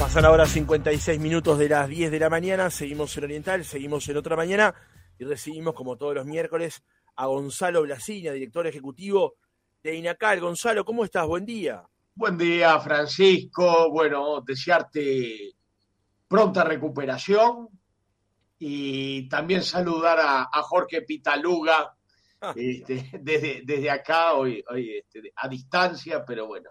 Pasan ahora 56 minutos de las 10 de la mañana, seguimos en Oriental, seguimos en otra mañana y recibimos como todos los miércoles a Gonzalo Blasina, director ejecutivo de INACAL. Gonzalo, ¿cómo estás? Buen día. Buen día, Francisco. Bueno, desearte pronta recuperación y también saludar a, Jorge Pitaluga ah. este, desde, desde acá, hoy, hoy este, a distancia, pero bueno,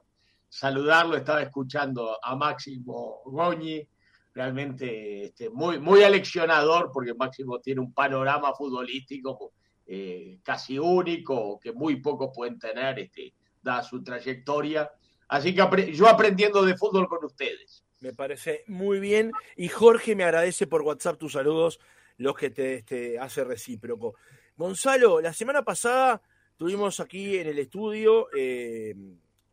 saludarlo, estaba escuchando a Máximo Goñi, realmente este, muy, muy aleccionador porque Máximo tiene un panorama futbolístico eh, casi único, que muy pocos pueden tener, este, dada su trayectoria. Así que yo aprendiendo de fútbol con ustedes. Me parece muy bien. Y Jorge me agradece por WhatsApp tus saludos, los que te este, hace recíproco. Gonzalo, la semana pasada tuvimos aquí en el estudio eh,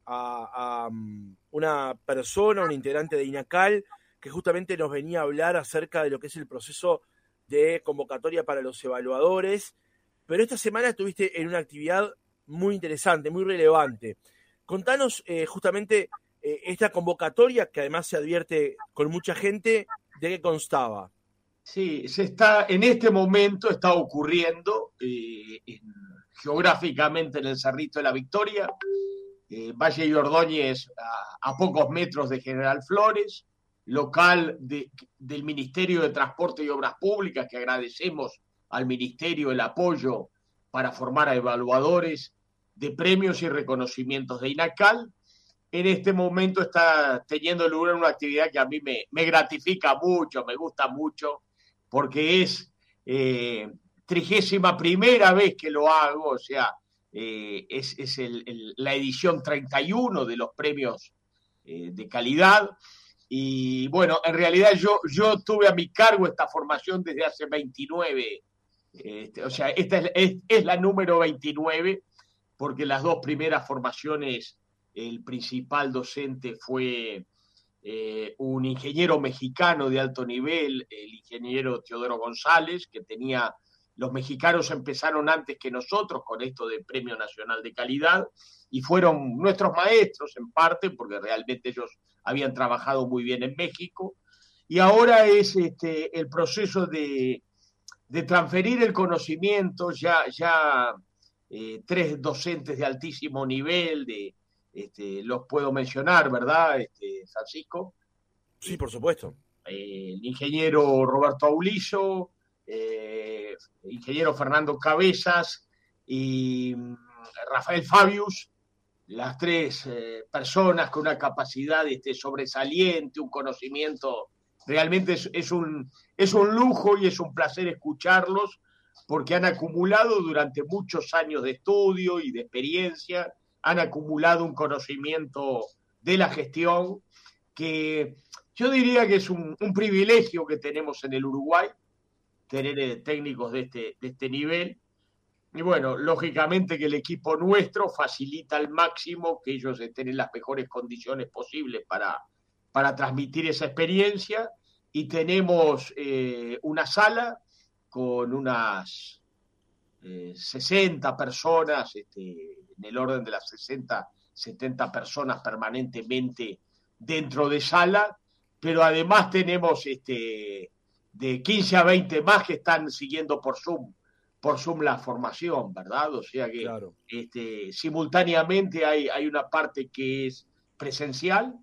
a, mm, una persona, un integrante de INACAL, que justamente nos venía a hablar acerca de lo que es el proceso de convocatoria para los evaluadores. Pero esta semana estuviste en una actividad muy interesante, muy relevante. Contanos eh, justamente eh, esta convocatoria, que además se advierte con mucha gente, ¿de qué constaba? Sí, se está, en este momento está ocurriendo eh, geográficamente en el Cerrito de la Victoria, Valle y Ordóñez a, pocos metros de General Flores, local del Ministerio de Transporte y Obras Públicas, que agradecemos al Ministerio el apoyo para formar a evaluadores de premios y reconocimientos de INACAL. En este momento está teniendo lugar una actividad que a mí me, gratifica mucho, me gusta mucho, porque es eh, trigésima primera vez que lo hago, o sea, eh, es, la edición 31 de los premios eh, de calidad. Y bueno, en realidad yo, yo tuve a mi cargo esta formación desde hace 29, este, o sea, esta es, es, la número 29, porque las dos primeras formaciones, el principal docente fue eh, un ingeniero mexicano de alto nivel, el ingeniero Teodoro González, que tenía los mexicanos empezaron antes que nosotros con esto del Premio Nacional de Calidad y fueron nuestros maestros en parte porque realmente ellos habían trabajado muy bien en México. Y ahora es este, el proceso de, transferir el conocimiento, ya, ya eh, tres docentes de altísimo nivel, de, este, los puedo mencionar, ¿verdad, este, Francisco? Sí, por supuesto. Eh, el ingeniero Roberto Aulizo, eh, ingeniero Fernando Cabezas y mm, Rafael Fabius, las tres eh, personas con una capacidad este, sobresaliente, un conocimiento, realmente es, un, es un lujo y es un placer escucharlos porque han acumulado durante muchos años de estudio y de experiencia, han acumulado un conocimiento de la gestión que yo diría que es un privilegio que tenemos en el Uruguay, tener eh, técnicos de este, de este nivel. Y bueno, lógicamente que el equipo nuestro facilita al máximo que ellos estén en las mejores condiciones posibles para, para transmitir esa experiencia. Y tenemos eh, una sala con unas 60 eh, personas, este, en el orden de las 60, 70 personas permanentemente dentro de sala, pero además tenemos este, de 15 a 20 más que están siguiendo por Zoom, por Zoom la formación, ¿verdad? O sea que este, simultáneamente hay, hay una parte que es presencial,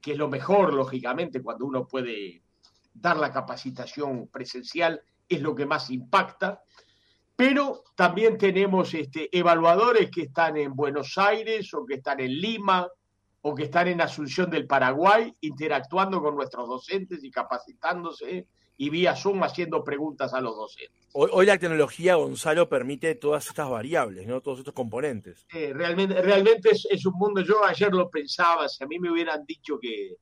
que es lo mejor, lógicamente, cuando uno puede dar la capacitación presencial, es lo que más impacta. Pero también tenemos este, evaluadores que están en Buenos Aires o que están en Lima o que están en Asunción del Paraguay, interactuando con nuestros docentes y capacitándose y vía Zoom haciendo preguntas a los docentes. Hoy, la tecnología, Gonzalo, permite todas estas variables, ¿no? todos estos componentes. realmente realmente es, un mundo, yo ayer lo pensaba, si a mí me hubieran dicho que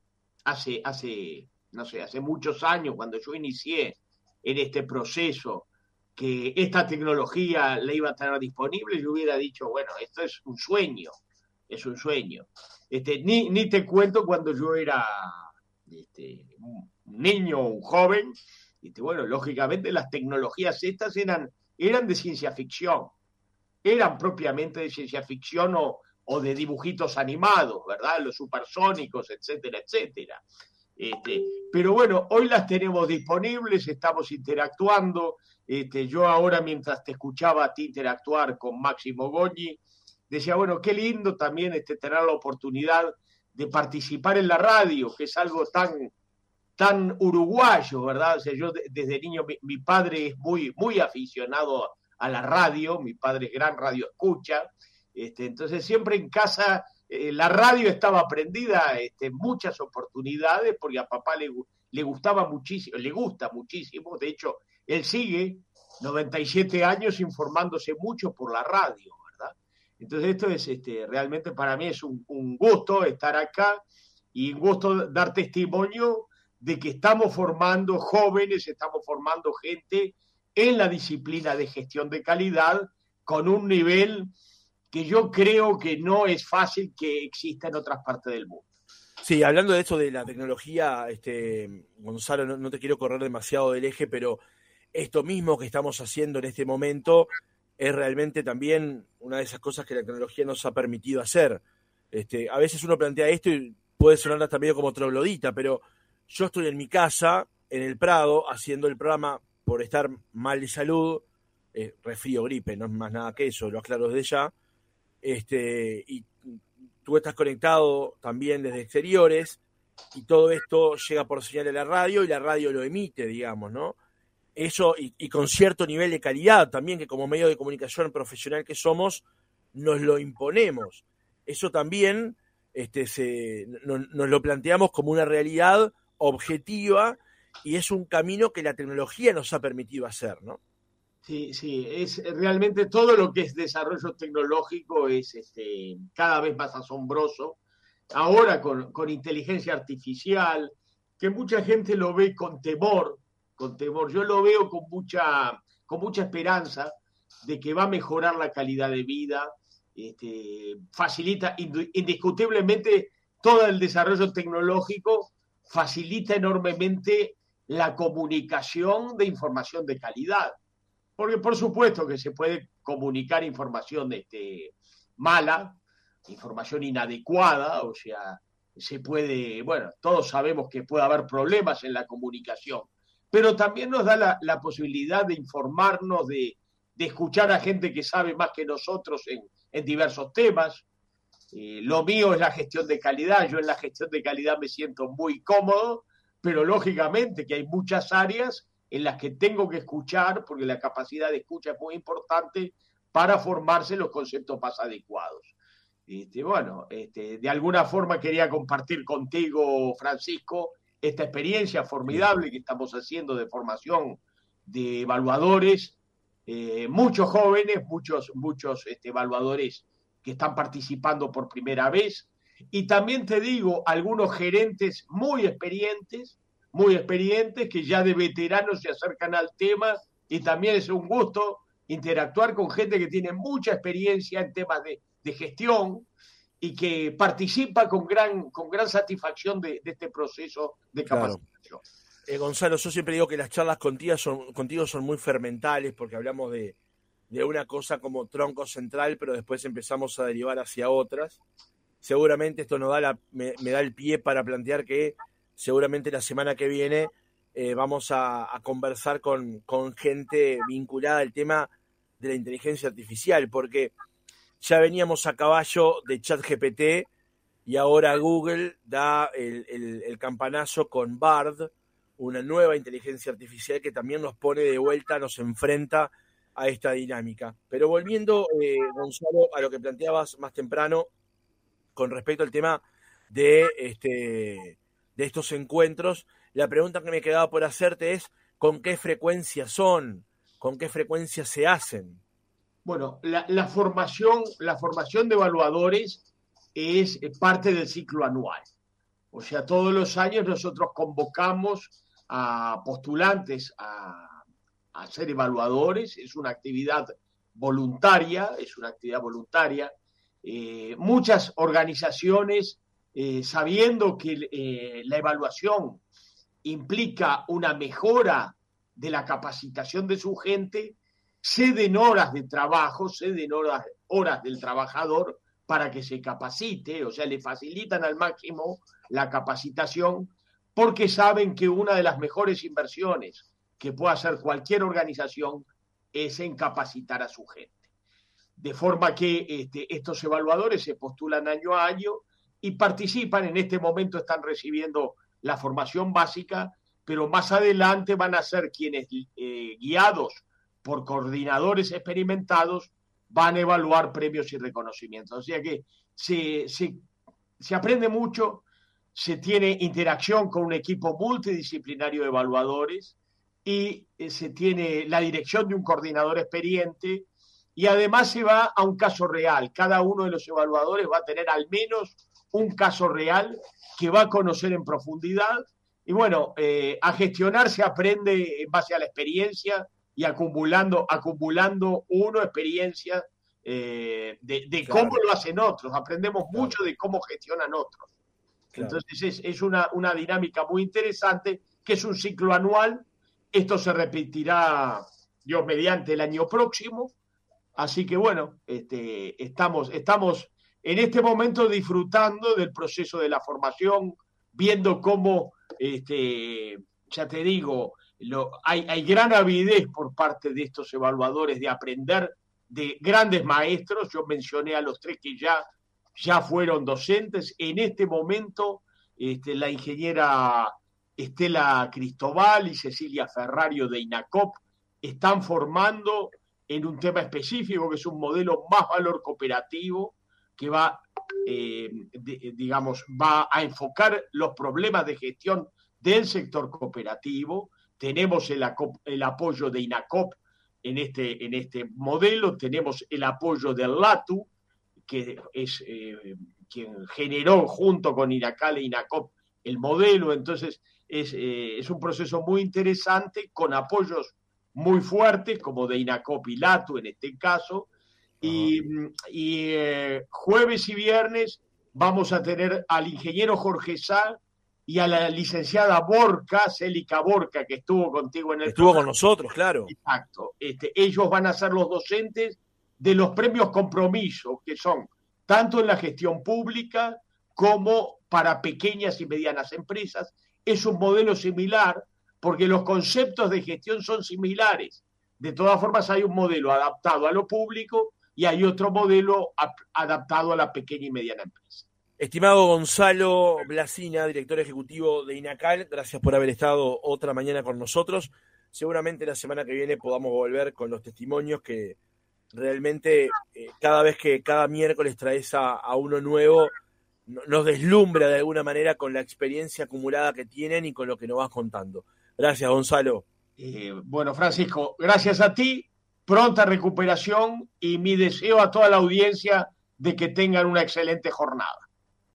hace, hace, no sé, hace muchos años, cuando yo inicié en este proceso, que esta tecnología la iba a tener disponible, yo hubiera dicho, bueno, esto es un sueño, es un sueño. Este, ni, ni te cuento cuando yo era este, niño o un joven, este, bueno, lógicamente las tecnologías estas eran, eran de ciencia ficción, eran propiamente de ciencia ficción o, o de dibujitos animados, ¿verdad? Los supersónicos, etcétera, etcétera. Este, pero bueno, hoy las tenemos disponibles, estamos interactuando. Este, yo ahora, mientras te escuchaba a ti interactuar con Máximo Goñi, decía, bueno, qué lindo también este, tener la oportunidad de participar en la radio, que es algo tan, tan uruguayo, ¿verdad? O sea, yo desde niño, mi, padre es muy, muy aficionado a la radio, mi padre es gran radio escucha, este, entonces siempre en casa eh, la radio estaba prendida este, muchas oportunidades porque a papá le, le gustaba muchísimo, le gusta muchísimo, de hecho, él sigue 97 años informándose mucho por la radio, ¿verdad? Entonces esto es este, realmente para mí es un, un gusto estar acá y un gusto dar testimonio de que estamos formando jóvenes, estamos formando gente en la disciplina de gestión de calidad con un nivel que yo creo que no es fácil que exista en otras partes del mundo. Sí, hablando de esto de la tecnología, este, Gonzalo, no, te quiero correr demasiado del eje, pero esto mismo que estamos haciendo en este momento es realmente también una de esas cosas que la tecnología nos ha permitido hacer. Este, a veces uno plantea esto y puede sonar hasta medio como troglodita, pero yo estoy en mi casa, en el Prado, haciendo el programa por estar mal de salud, eh, resfrío, gripe, no es más nada que eso, lo aclaro desde ya este, y tú estás conectado también desde exteriores, y todo esto llega por señal de la radio y la radio lo emite, digamos, ¿no? Eso, y, con cierto nivel de calidad también, que como medio de comunicación profesional que somos, nos lo imponemos. Eso también este, se, nos lo planteamos como una realidad objetiva y es un camino que la tecnología nos ha permitido hacer, ¿no? Sí, sí, es realmente todo lo que es desarrollo tecnológico es este, cada vez más asombroso. Ahora con, con, inteligencia artificial, que mucha gente lo ve con temor, con temor. Yo lo veo con mucha, con mucha esperanza de que va a mejorar la calidad de vida, este, facilita indiscutiblemente todo el desarrollo tecnológico, facilita enormemente la comunicación de información de calidad porque por supuesto que se puede comunicar información este, mala, información inadecuada, o sea, se puede, bueno, todos sabemos que puede haber problemas en la comunicación, pero también nos da la, posibilidad de informarnos, de, escuchar a gente que sabe más que nosotros en, diversos temas. Eh, lo mío es la gestión de calidad, yo en la gestión de calidad me siento muy cómodo, pero lógicamente que hay muchas áreas en las que tengo que escuchar, porque la capacidad de escucha es muy importante para formarse los conceptos más adecuados. Este, bueno, este, de alguna forma quería compartir contigo, Francisco, esta experiencia formidable que estamos haciendo de formación de evaluadores, eh, muchos jóvenes, muchos, muchos este, evaluadores que están participando por primera vez, y también te digo, algunos gerentes muy experientes muy experientes que ya de veteranos se acercan al tema y también es un gusto interactuar con gente que tiene mucha experiencia en temas de, gestión y que participa con gran, con gran satisfacción de, este proceso de capacitación. Eh, Gonzalo, yo siempre digo que las charlas contigo son, contigo son muy fermentales porque hablamos de, una cosa como tronco central, pero después empezamos a derivar hacia otras. Seguramente esto nos da me da el pie para plantear que seguramente la semana que viene eh, vamos a, conversar con, gente vinculada al tema de la inteligencia artificial, porque ya veníamos a caballo de ChatGPT y ahora Google da el, campanazo con Bard, una nueva inteligencia artificial que también nos pone de vuelta, nos enfrenta a esta dinámica. Pero volviendo, eh, Gonzalo, a lo que planteabas más temprano con respecto al tema de este de estos encuentros, la pregunta que me quedaba por hacerte es, ¿con qué frecuencia son? ¿Con qué frecuencia se hacen? Bueno, la, formación, la formación de evaluadores es parte del ciclo anual. O sea, todos los años nosotros convocamos a postulantes a, ser evaluadores, es una actividad voluntaria, es una actividad voluntaria. Eh, muchas organizaciones eh, sabiendo que eh, la evaluación implica una mejora de la capacitación de su gente, ceden horas de trabajo, ceden horas, horas del trabajador para que se capacite, o sea, le facilitan al máximo la capacitación porque saben que una de las mejores inversiones que puede hacer cualquier organización es en capacitar a su gente. De forma que este, estos evaluadores se postulan año a año y participan, en este momento están recibiendo la formación básica, pero más adelante van a ser quienes, eh, guiados por coordinadores experimentados, van a evaluar premios y reconocimientos. O sea que se, se aprende mucho, se tiene interacción con un equipo multidisciplinario de evaluadores y eh, se tiene la dirección de un coordinador experiente y además se va a un caso real. Cada uno de los evaluadores va a tener al menos un caso real que va a conocer en profundidad. Y bueno, eh, a gestionar se aprende en base a la experiencia y acumulando, acumulando uno experiencia eh, de, cómo lo hacen otros. Aprendemos mucho de cómo gestionan otros. Entonces es, es una, una dinámica muy interesante, que es un ciclo anual esto se repetirá, Dios mediante, el año próximo. Así que bueno, este, estamos, estamos en este momento disfrutando del proceso de la formación, viendo cómo, este, ya te digo, lo, hay, hay gran avidez por parte de estos evaluadores de aprender de grandes maestros. Yo mencioné a los tres que ya, ya fueron docentes. En este momento, este, la ingeniera Estela Cristobal y Cecilia Ferrario de INACOP están formando en un tema específico que es un modelo más valor cooperativo que va, eh, digamos, va a enfocar los problemas de gestión del sector cooperativo. Tenemos el, apoyo de INACOP en este, en este modelo, tenemos el apoyo del LATU, que es eh, quien generó junto con INACAL e INACOP el modelo. Entonces, eh, es, un proceso muy interesante con apoyos muy fuertes, como de Inacopilato en este caso. Y, eh, jueves y viernes vamos a tener al ingeniero Jorge Sá y a la licenciada Borca, Célica Borca, que estuvo contigo en el. Estuvo con nosotros, claro. Exacto. Este, ellos van a ser los docentes de los premios compromiso, que son tanto en la gestión pública como para pequeñas y medianas empresas es un modelo similar porque los conceptos de gestión son similares. De todas formas, hay un modelo adaptado a lo público y hay otro modelo adaptado a la pequeña y mediana empresa. Estimado Gonzalo Blasina, director ejecutivo de INACAL, gracias por haber estado otra mañana con nosotros. Seguramente la semana que viene podamos volver con los testimonios que realmente eh, cada vez que cada miércoles traes a uno nuevo, nos deslumbra de alguna manera con la experiencia acumulada que tienen y con lo que nos vas contando. Gracias, Gonzalo. Eh, bueno, Francisco, gracias a ti, pronta recuperación y mi deseo a toda la audiencia de que tengan una excelente jornada.